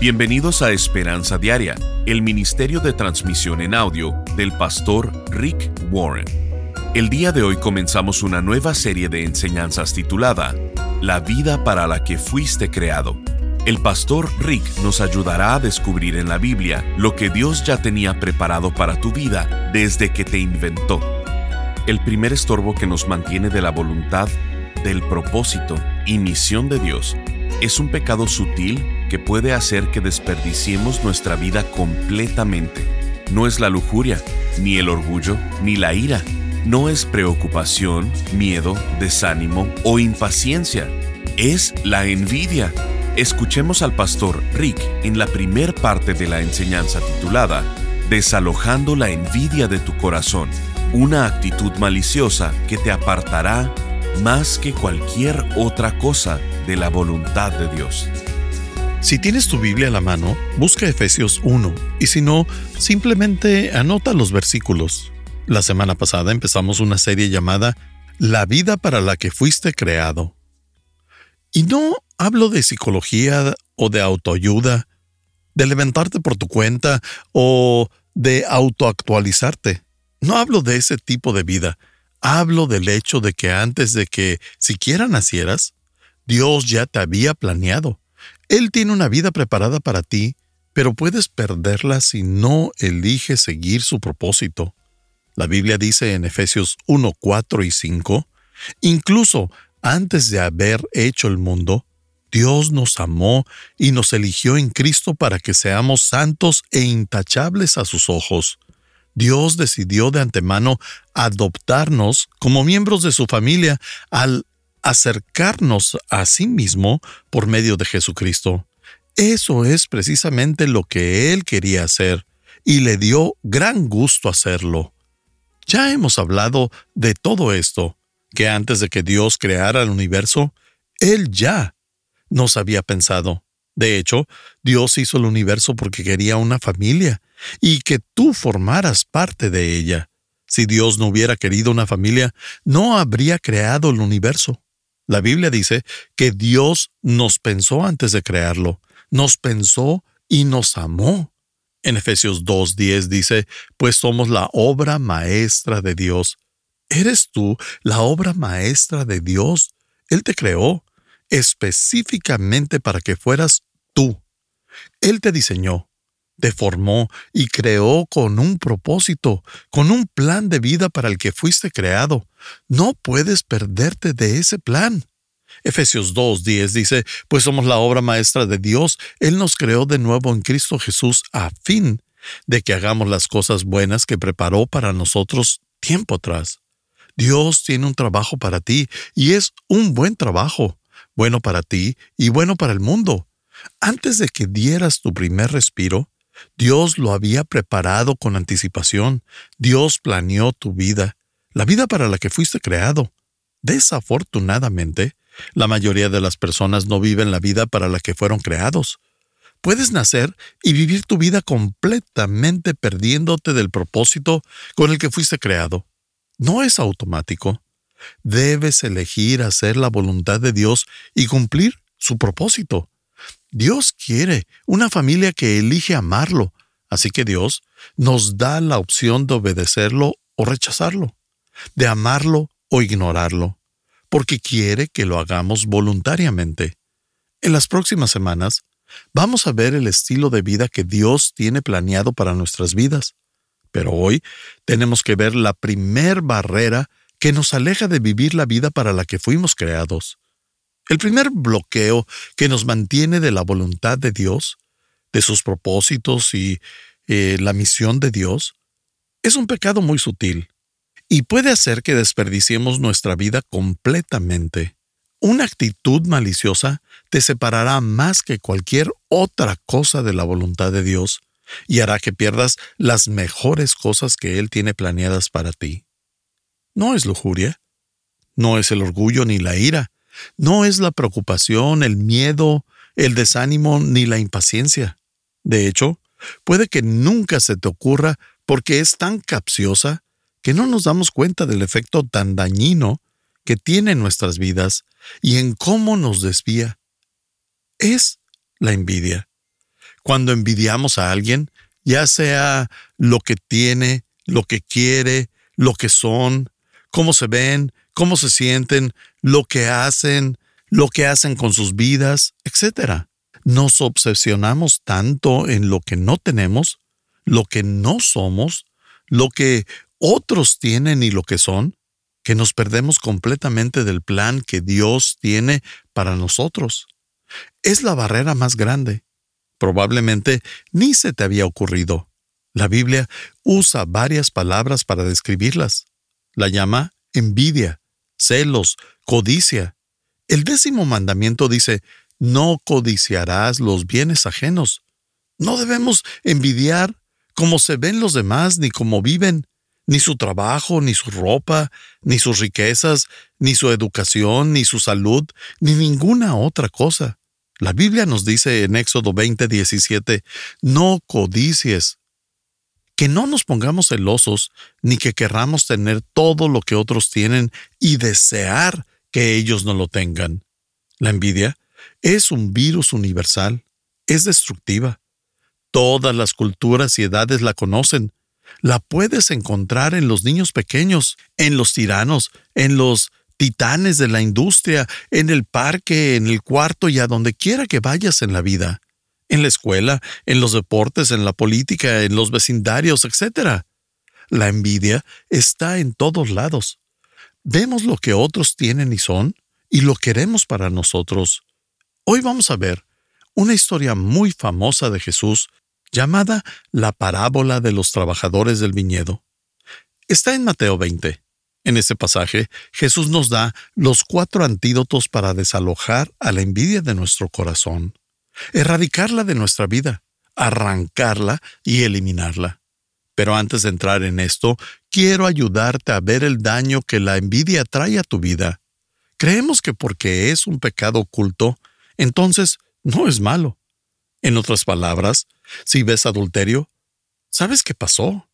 Bienvenidos a Esperanza Diaria, el Ministerio de Transmisión en Audio del pastor Rick Warren. El día de hoy comenzamos una nueva serie de enseñanzas titulada La vida para la que fuiste creado. El pastor Rick nos ayudará a descubrir en la Biblia lo que Dios ya tenía preparado para tu vida desde que te inventó. El primer estorbo que nos mantiene de la voluntad, del propósito y misión de Dios es un pecado sutil que puede hacer que desperdiciemos nuestra vida completamente. No es la lujuria, ni el orgullo, ni la ira. No es preocupación, miedo, desánimo o impaciencia. Es la envidia. Escuchemos al pastor Rick en la primer parte de la enseñanza titulada Desalojando la envidia de tu corazón, una actitud maliciosa que te apartará más que cualquier otra cosa de la voluntad de Dios. Si tienes tu Biblia a la mano, busca Efesios 1 y si no, simplemente anota los versículos. La semana pasada empezamos una serie llamada La vida para la que fuiste creado. Y no hablo de psicología o de autoayuda, de levantarte por tu cuenta o de autoactualizarte. No hablo de ese tipo de vida. Hablo del hecho de que antes de que siquiera nacieras, Dios ya te había planeado. Él tiene una vida preparada para ti, pero puedes perderla si no eliges seguir su propósito. La Biblia dice en Efesios 1, 4 y 5, incluso antes de haber hecho el mundo, Dios nos amó y nos eligió en Cristo para que seamos santos e intachables a sus ojos. Dios decidió de antemano adoptarnos como miembros de su familia al acercarnos a sí mismo por medio de Jesucristo. Eso es precisamente lo que Él quería hacer, y le dio gran gusto hacerlo. Ya hemos hablado de todo esto, que antes de que Dios creara el universo, Él ya nos había pensado. De hecho, Dios hizo el universo porque quería una familia, y que tú formaras parte de ella. Si Dios no hubiera querido una familia, no habría creado el universo. La Biblia dice que Dios nos pensó antes de crearlo, nos pensó y nos amó. En Efesios 2.10 dice, pues somos la obra maestra de Dios. ¿Eres tú la obra maestra de Dios? Él te creó específicamente para que fueras tú. Él te diseñó, te formó y creó con un propósito, con un plan de vida para el que fuiste creado. No puedes perderte de ese plan. Efesios 2.10 dice, pues somos la obra maestra de Dios, Él nos creó de nuevo en Cristo Jesús a fin de que hagamos las cosas buenas que preparó para nosotros tiempo atrás. Dios tiene un trabajo para ti y es un buen trabajo, bueno para ti y bueno para el mundo. Antes de que dieras tu primer respiro, Dios lo había preparado con anticipación. Dios planeó tu vida, la vida para la que fuiste creado. Desafortunadamente, la mayoría de las personas no viven la vida para la que fueron creados. Puedes nacer y vivir tu vida completamente perdiéndote del propósito con el que fuiste creado. No es automático. Debes elegir hacer la voluntad de Dios y cumplir su propósito. Dios quiere una familia que elige amarlo, así que Dios nos da la opción de obedecerlo o rechazarlo, de amarlo o ignorarlo, porque quiere que lo hagamos voluntariamente. En las próximas semanas vamos a ver el estilo de vida que Dios tiene planeado para nuestras vidas, pero hoy tenemos que ver la primer barrera que nos aleja de vivir la vida para la que fuimos creados. El primer bloqueo que nos mantiene de la voluntad de Dios, de sus propósitos y eh, la misión de Dios, es un pecado muy sutil y puede hacer que desperdiciemos nuestra vida completamente. Una actitud maliciosa te separará más que cualquier otra cosa de la voluntad de Dios y hará que pierdas las mejores cosas que Él tiene planeadas para ti. No es lujuria, no es el orgullo ni la ira, no es la preocupación, el miedo, el desánimo ni la impaciencia. De hecho, puede que nunca se te ocurra porque es tan capciosa que no nos damos cuenta del efecto tan dañino que tiene en nuestras vidas y en cómo nos desvía. Es la envidia. cuando envidiamos a alguien, ya sea lo que tiene, lo que quiere, lo que son, cómo se ven, cómo se sienten, lo que hacen, lo que hacen con sus vidas, etc. Nos obsesionamos tanto en lo que no tenemos, lo que no somos, lo que otros tienen y lo que son, que nos perdemos completamente del plan que Dios tiene para nosotros. Es la barrera más grande. Probablemente ni se te había ocurrido. La Biblia usa varias palabras para describirlas. La llama envidia, celos, codicia. El décimo mandamiento dice, no codiciarás los bienes ajenos. No debemos envidiar como se ven los demás ni cómo viven, ni su trabajo, ni su ropa, ni sus riquezas, ni su educación, ni su salud, ni ninguna otra cosa. La Biblia nos dice en Éxodo 20, 17, no codicies, que no nos pongamos celosos, ni que querramos tener todo lo que otros tienen y desear que ellos no lo tengan. La envidia es un virus universal, es destructiva. Todas las culturas y edades la conocen, la puedes encontrar en los niños pequeños, en los tiranos, en los titanes de la industria, en el parque, en el cuarto y a donde quiera que vayas en la vida, en la escuela, en los deportes, en la política, en los vecindarios, etc. La envidia está en todos lados. Vemos lo que otros tienen y son y lo queremos para nosotros. Hoy vamos a ver una historia muy famosa de Jesús llamada la parábola de los trabajadores del viñedo. Está en Mateo 20. En ese pasaje, Jesús nos da los cuatro antídotos para desalojar a la envidia de nuestro corazón, erradicarla de nuestra vida, arrancarla y eliminarla. Pero antes de entrar en esto, quiero ayudarte a ver el daño que la envidia trae a tu vida. Creemos que porque es un pecado oculto, entonces no es malo. En otras palabras, si ves adulterio, ¿sabes qué pasó?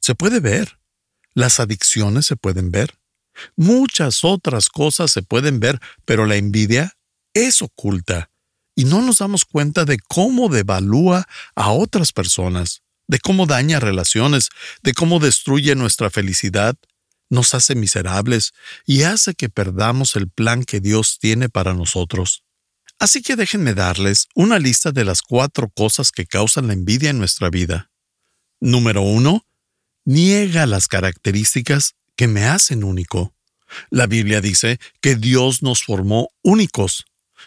Se puede ver. Las adicciones se pueden ver. Muchas otras cosas se pueden ver, pero la envidia es oculta y no nos damos cuenta de cómo devalúa a otras personas, de cómo daña relaciones, de cómo destruye nuestra felicidad, nos hace miserables y hace que perdamos el plan que Dios tiene para nosotros. Así que déjenme darles una lista de las cuatro cosas que causan la envidia en nuestra vida. Número uno, niega las características que me hacen único. La Biblia dice que Dios nos formó únicos.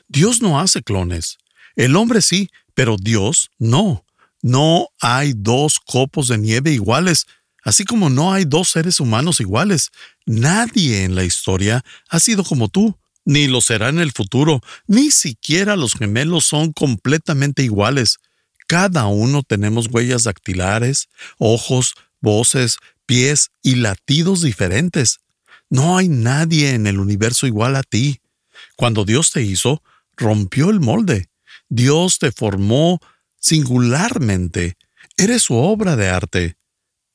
Dios no hace clones. El hombre sí, pero Dios no. No hay dos copos de nieve iguales, así como no hay dos seres humanos iguales. Nadie en la historia ha sido como tú ni lo será en el futuro, ni siquiera los gemelos son completamente iguales. Cada uno tenemos huellas dactilares, ojos, voces, pies y latidos diferentes. No hay nadie en el universo igual a ti. Cuando Dios te hizo, rompió el molde. Dios te formó singularmente. Eres su obra de arte.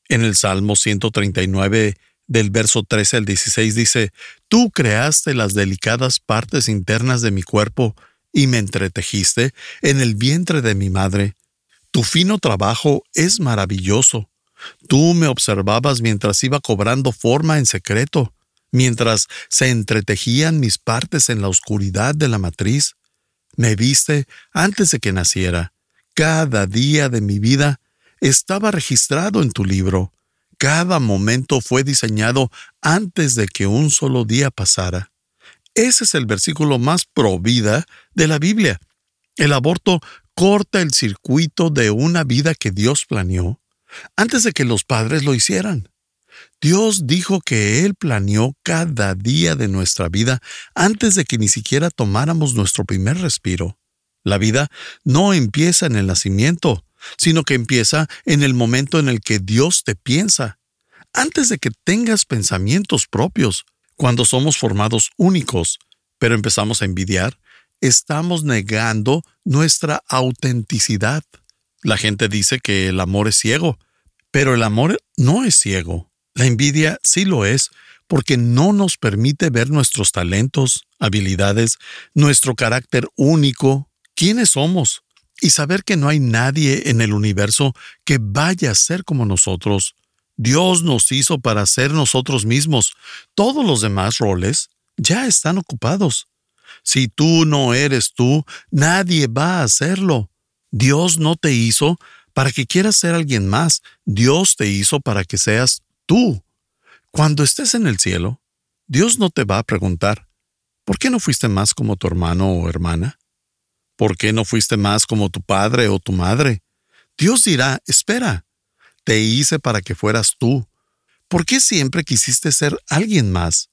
En el Salmo 139 del verso 13 al 16 dice, Tú creaste las delicadas partes internas de mi cuerpo y me entretejiste en el vientre de mi madre. Tu fino trabajo es maravilloso. Tú me observabas mientras iba cobrando forma en secreto, mientras se entretejían mis partes en la oscuridad de la matriz. Me viste antes de que naciera. Cada día de mi vida estaba registrado en tu libro cada momento fue diseñado antes de que un solo día pasara. Ese es el versículo más pro vida de la Biblia. El aborto corta el circuito de una vida que Dios planeó antes de que los padres lo hicieran. Dios dijo que Él planeó cada día de nuestra vida antes de que ni siquiera tomáramos nuestro primer respiro. La vida no empieza en el nacimiento, sino que empieza en el momento en el que Dios te piensa, antes de que tengas pensamientos propios. Cuando somos formados únicos, pero empezamos a envidiar, estamos negando nuestra autenticidad. La gente dice que el amor es ciego, pero el amor no es ciego. La envidia sí lo es, porque no nos permite ver nuestros talentos, habilidades, nuestro carácter único, quiénes somos y saber que no hay nadie en el universo que vaya a ser como nosotros. Dios nos hizo para ser nosotros mismos. Todos los demás roles ya están ocupados. Si tú no eres tú, nadie va a hacerlo. Dios no te hizo para que quieras ser alguien más. Dios te hizo para que seas tú. Cuando estés en el cielo, Dios no te va a preguntar, ¿por qué no fuiste más como tu hermano o hermana? ¿Por qué no fuiste más como tu padre o tu madre? Dios dirá, espera, te hice para que fueras tú. ¿Por qué siempre quisiste ser alguien más?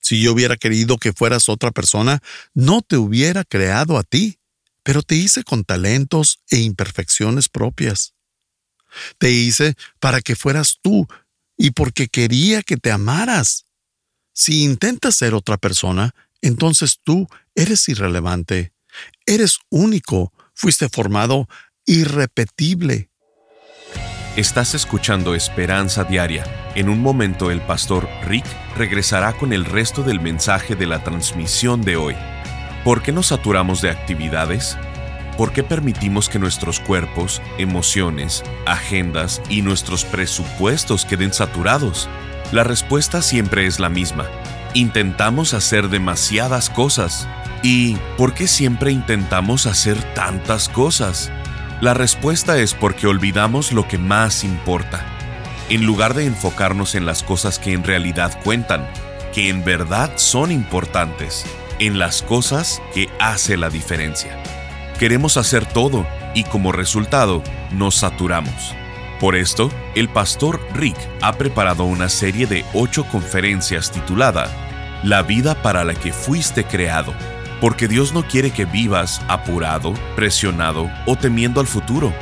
Si yo hubiera querido que fueras otra persona, no te hubiera creado a ti, pero te hice con talentos e imperfecciones propias. Te hice para que fueras tú y porque quería que te amaras. Si intentas ser otra persona, entonces tú eres irrelevante. Eres único, fuiste formado irrepetible. Estás escuchando Esperanza Diaria. En un momento el pastor Rick regresará con el resto del mensaje de la transmisión de hoy. ¿Por qué nos saturamos de actividades? ¿Por qué permitimos que nuestros cuerpos, emociones, agendas y nuestros presupuestos queden saturados? La respuesta siempre es la misma. Intentamos hacer demasiadas cosas ¿Y por qué siempre intentamos hacer tantas cosas? La respuesta es porque olvidamos lo que más importa. En lugar de enfocarnos en las cosas que en realidad cuentan, que en verdad son importantes, en las cosas que hace la diferencia. Queremos hacer todo y como resultado nos saturamos. Por esto, el pastor Rick ha preparado una serie de ocho conferencias titulada La vida para la que fuiste creado porque Dios no quiere que vivas apurado, presionado o temiendo al futuro.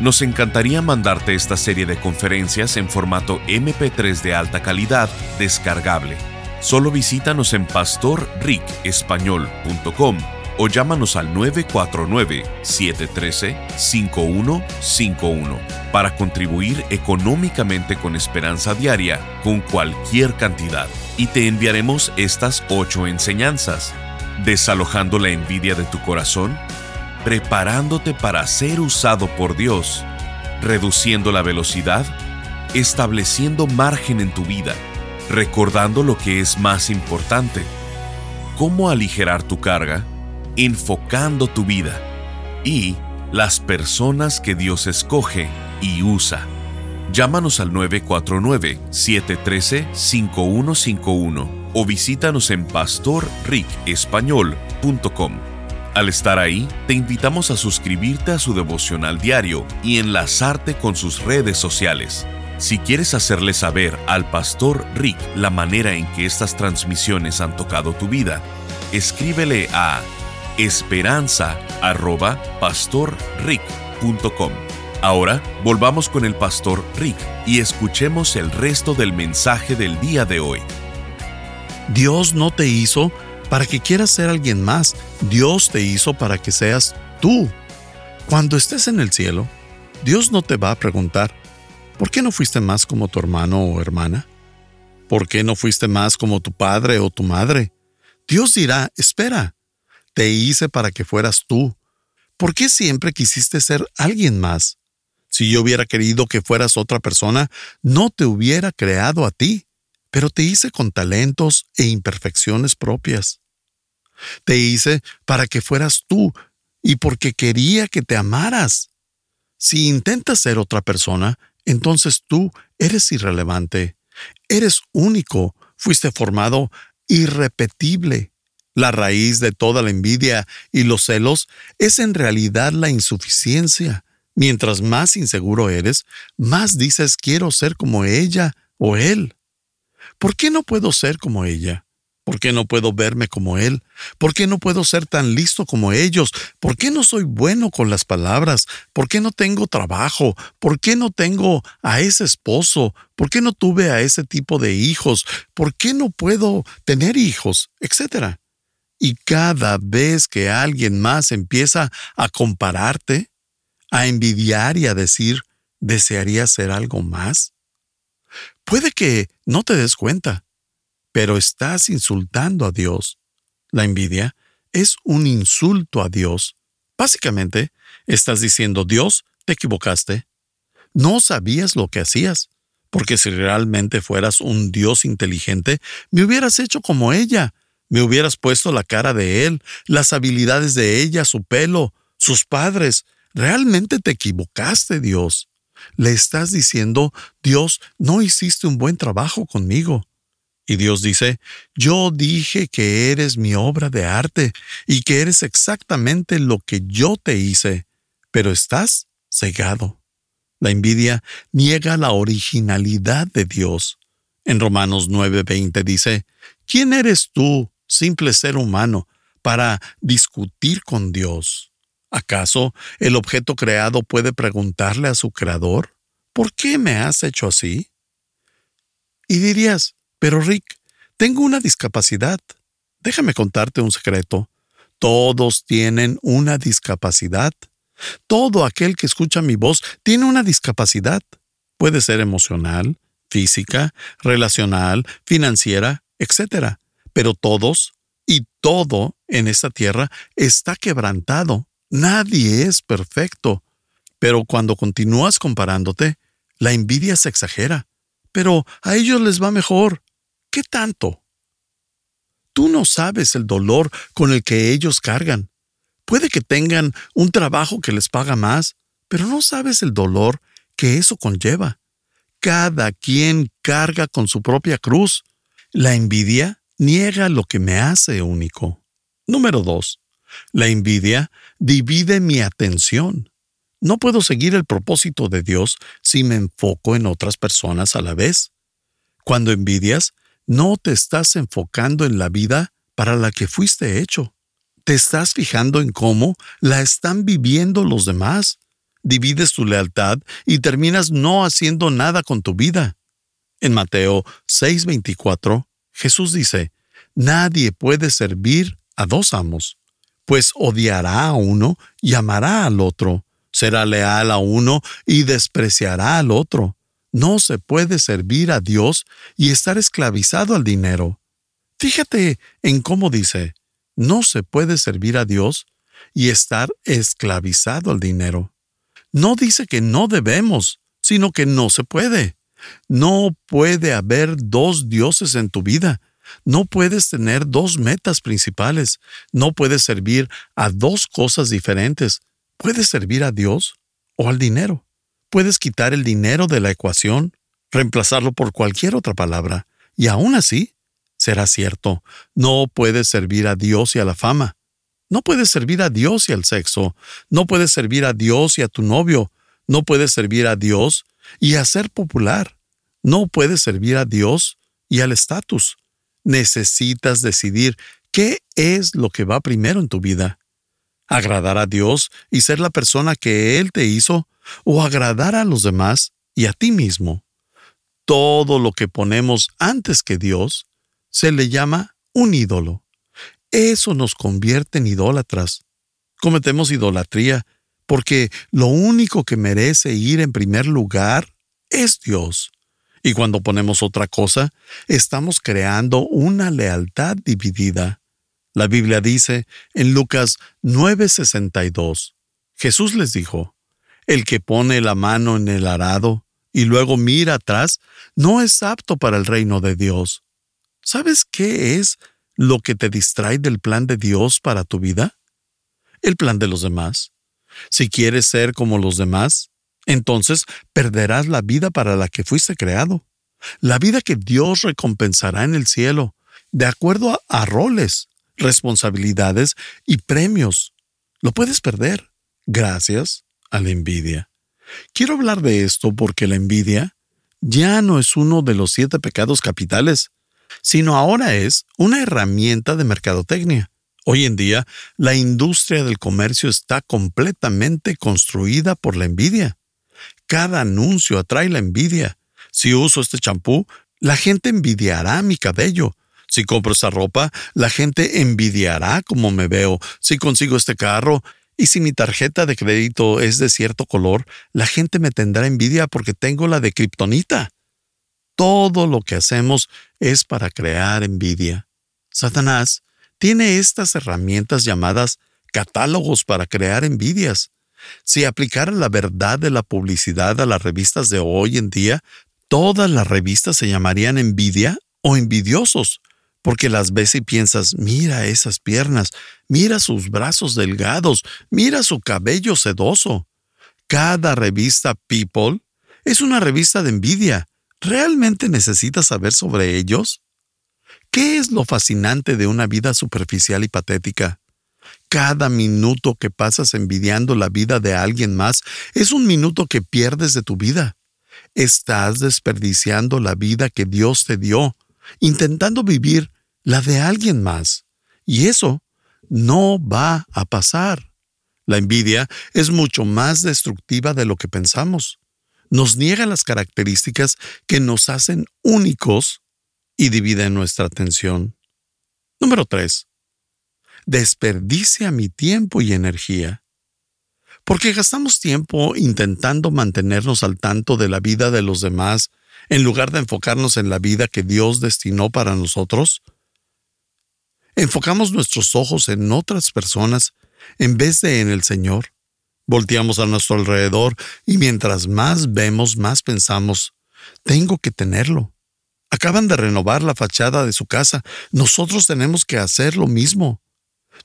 Nos encantaría mandarte esta serie de conferencias en formato MP3 de alta calidad descargable. Solo visítanos en pastorricespañol.com o llámanos al 949-713-5151 para contribuir económicamente con Esperanza Diaria con cualquier cantidad. Y te enviaremos estas ocho enseñanzas desalojando la envidia de tu corazón, preparándote para ser usado por Dios, reduciendo la velocidad, estableciendo margen en tu vida, recordando lo que es más importante, cómo aligerar tu carga, enfocando tu vida y las personas que Dios escoge y usa. Llámanos al 949-713-5151 o visítanos en pastorricespañol.com. Al estar ahí, te invitamos a suscribirte a su devocional diario y enlazarte con sus redes sociales. Si quieres hacerle saber al pastor Rick la manera en que estas transmisiones han tocado tu vida, escríbele a esperanza.pastorrick.com. Ahora volvamos con el pastor Rick y escuchemos el resto del mensaje del día de hoy. Dios no te hizo para que quieras ser alguien más. Dios te hizo para que seas tú. Cuando estés en el cielo, Dios no te va a preguntar, ¿por qué no fuiste más como tu hermano o hermana? ¿Por qué no fuiste más como tu padre o tu madre? Dios dirá, espera, te hice para que fueras tú. ¿Por qué siempre quisiste ser alguien más? Si yo hubiera querido que fueras otra persona, no te hubiera creado a ti pero te hice con talentos e imperfecciones propias. Te hice para que fueras tú y porque quería que te amaras. Si intentas ser otra persona, entonces tú eres irrelevante. Eres único, fuiste formado irrepetible. La raíz de toda la envidia y los celos es en realidad la insuficiencia. Mientras más inseguro eres, más dices quiero ser como ella o él. ¿Por qué no puedo ser como ella? ¿Por qué no puedo verme como él? ¿Por qué no puedo ser tan listo como ellos? ¿Por qué no soy bueno con las palabras? ¿Por qué no tengo trabajo? ¿Por qué no tengo a ese esposo? ¿Por qué no tuve a ese tipo de hijos? ¿Por qué no puedo tener hijos? Etcétera. Y cada vez que alguien más empieza a compararte, a envidiar y a decir, ¿desearía ser algo más? Puede que no te des cuenta, pero estás insultando a Dios. La envidia es un insulto a Dios. Básicamente, estás diciendo, Dios, te equivocaste. No sabías lo que hacías, porque si realmente fueras un Dios inteligente, me hubieras hecho como ella, me hubieras puesto la cara de él, las habilidades de ella, su pelo, sus padres. Realmente te equivocaste, Dios. Le estás diciendo, Dios, no hiciste un buen trabajo conmigo. Y Dios dice, yo dije que eres mi obra de arte y que eres exactamente lo que yo te hice, pero estás cegado. La envidia niega la originalidad de Dios. En Romanos 9:20 dice, ¿quién eres tú, simple ser humano, para discutir con Dios? ¿Acaso el objeto creado puede preguntarle a su creador, ¿por qué me has hecho así? Y dirías, pero Rick, tengo una discapacidad. Déjame contarte un secreto. Todos tienen una discapacidad. Todo aquel que escucha mi voz tiene una discapacidad. Puede ser emocional, física, relacional, financiera, etc. Pero todos y todo en esta tierra está quebrantado. Nadie es perfecto. Pero cuando continúas comparándote, la envidia se exagera. Pero a ellos les va mejor. ¿Qué tanto? Tú no sabes el dolor con el que ellos cargan. Puede que tengan un trabajo que les paga más, pero no sabes el dolor que eso conlleva. Cada quien carga con su propia cruz. La envidia niega lo que me hace único. Número 2. La envidia divide mi atención. No puedo seguir el propósito de Dios si me enfoco en otras personas a la vez. Cuando envidias, no te estás enfocando en la vida para la que fuiste hecho. Te estás fijando en cómo la están viviendo los demás. Divides tu lealtad y terminas no haciendo nada con tu vida. En Mateo 6:24, Jesús dice, Nadie puede servir a dos amos, pues odiará a uno y amará al otro, será leal a uno y despreciará al otro. No se puede servir a Dios y estar esclavizado al dinero. Fíjate en cómo dice, no se puede servir a Dios y estar esclavizado al dinero. No dice que no debemos, sino que no se puede. No puede haber dos dioses en tu vida. No puedes tener dos metas principales. No puedes servir a dos cosas diferentes. Puedes servir a Dios o al dinero. Puedes quitar el dinero de la ecuación, reemplazarlo por cualquier otra palabra, y aún así será cierto. No puedes servir a Dios y a la fama. No puedes servir a Dios y al sexo. No puedes servir a Dios y a tu novio. No puedes servir a Dios y a ser popular. No puedes servir a Dios y al estatus. Necesitas decidir qué es lo que va primero en tu vida. Agradar a Dios y ser la persona que Él te hizo o agradar a los demás y a ti mismo. Todo lo que ponemos antes que Dios se le llama un ídolo. Eso nos convierte en idólatras. Cometemos idolatría porque lo único que merece ir en primer lugar es Dios. Y cuando ponemos otra cosa, estamos creando una lealtad dividida. La Biblia dice en Lucas 9:62, Jesús les dijo, el que pone la mano en el arado y luego mira atrás no es apto para el reino de Dios. ¿Sabes qué es lo que te distrae del plan de Dios para tu vida? El plan de los demás. Si quieres ser como los demás, entonces perderás la vida para la que fuiste creado, la vida que Dios recompensará en el cielo, de acuerdo a, roles, responsabilidades y premios. Lo puedes perder. Gracias a la envidia. Quiero hablar de esto porque la envidia ya no es uno de los siete pecados capitales, sino ahora es una herramienta de mercadotecnia. Hoy en día, la industria del comercio está completamente construida por la envidia. Cada anuncio atrae la envidia. Si uso este champú, la gente envidiará mi cabello. Si compro esta ropa, la gente envidiará cómo me veo. Si consigo este carro, y si mi tarjeta de crédito es de cierto color, la gente me tendrá envidia porque tengo la de kriptonita. Todo lo que hacemos es para crear envidia. Satanás tiene estas herramientas llamadas catálogos para crear envidias. Si aplicara la verdad de la publicidad a las revistas de hoy en día, todas las revistas se llamarían envidia o envidiosos, porque las ves y piensas, mira esas piernas, mira sus brazos delgados, mira su cabello sedoso. Cada revista People es una revista de envidia. ¿Realmente necesitas saber sobre ellos? ¿Qué es lo fascinante de una vida superficial y patética? Cada minuto que pasas envidiando la vida de alguien más es un minuto que pierdes de tu vida. Estás desperdiciando la vida que Dios te dio, intentando vivir la de alguien más. Y eso no va a pasar. La envidia es mucho más destructiva de lo que pensamos. Nos niega las características que nos hacen únicos y divide nuestra atención. Número 3. Desperdicia mi tiempo y energía. Porque gastamos tiempo intentando mantenernos al tanto de la vida de los demás en lugar de enfocarnos en la vida que Dios destinó para nosotros. Enfocamos nuestros ojos en otras personas en vez de en el Señor. Volteamos a nuestro alrededor y mientras más vemos, más pensamos, tengo que tenerlo. Acaban de renovar la fachada de su casa. Nosotros tenemos que hacer lo mismo.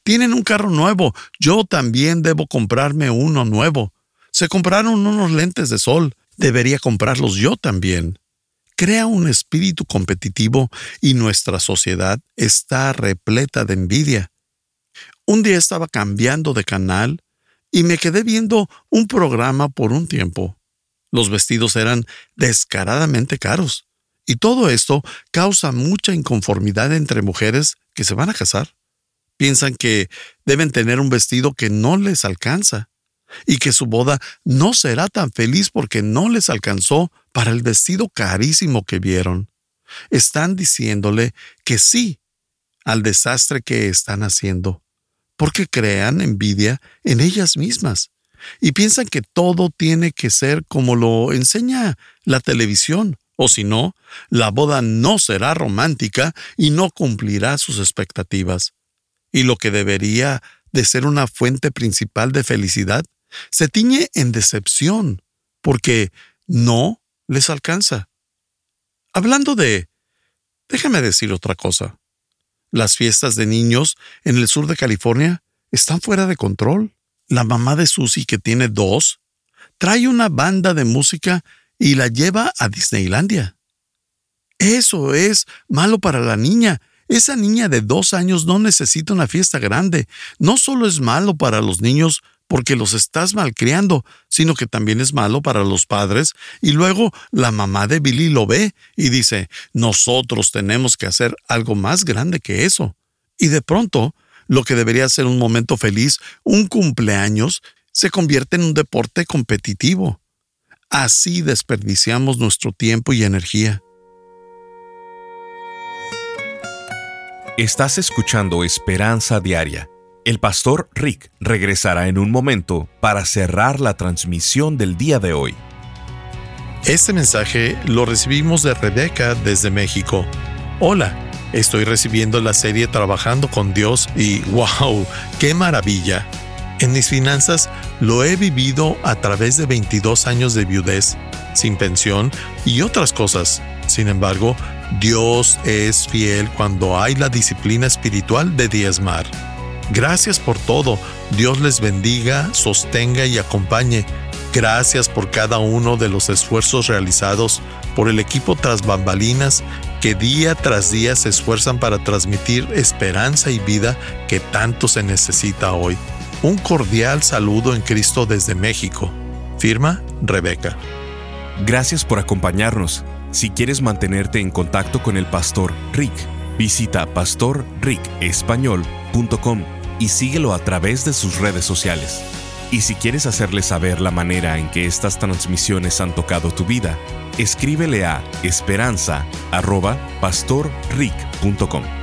Tienen un carro nuevo. Yo también debo comprarme uno nuevo. Se compraron unos lentes de sol. Debería comprarlos yo también. Crea un espíritu competitivo y nuestra sociedad está repleta de envidia. Un día estaba cambiando de canal y me quedé viendo un programa por un tiempo. Los vestidos eran descaradamente caros. Y todo esto causa mucha inconformidad entre mujeres que se van a casar. Piensan que deben tener un vestido que no les alcanza y que su boda no será tan feliz porque no les alcanzó para el vestido carísimo que vieron. Están diciéndole que sí al desastre que están haciendo, porque crean envidia en ellas mismas y piensan que todo tiene que ser como lo enseña la televisión o si no, la boda no será romántica y no cumplirá sus expectativas. Y lo que debería de ser una fuente principal de felicidad se tiñe en decepción, porque no les alcanza. Hablando de... Déjame decir otra cosa. Las fiestas de niños en el sur de California están fuera de control. La mamá de Susie, que tiene dos, trae una banda de música y la lleva a Disneylandia. Eso es malo para la niña. Esa niña de dos años no necesita una fiesta grande. No solo es malo para los niños porque los estás malcriando, sino que también es malo para los padres. Y luego la mamá de Billy lo ve y dice, nosotros tenemos que hacer algo más grande que eso. Y de pronto, lo que debería ser un momento feliz, un cumpleaños, se convierte en un deporte competitivo. Así desperdiciamos nuestro tiempo y energía. Estás escuchando Esperanza Diaria. El pastor Rick regresará en un momento para cerrar la transmisión del día de hoy. Este mensaje lo recibimos de Rebeca desde México. Hola, estoy recibiendo la serie Trabajando con Dios y wow, qué maravilla. En mis finanzas lo he vivido a través de 22 años de viudez, sin pensión y otras cosas. Sin embargo, Dios es fiel cuando hay la disciplina espiritual de diezmar. Gracias por todo. Dios les bendiga, sostenga y acompañe. Gracias por cada uno de los esfuerzos realizados por el equipo tras bambalinas que día tras día se esfuerzan para transmitir esperanza y vida que tanto se necesita hoy. Un cordial saludo en Cristo desde México. Firma Rebeca. Gracias por acompañarnos. Si quieres mantenerte en contacto con el pastor Rick, visita pastorricespañol.com y síguelo a través de sus redes sociales. Y si quieres hacerle saber la manera en que estas transmisiones han tocado tu vida, escríbele a esperanza.pastorrick.com.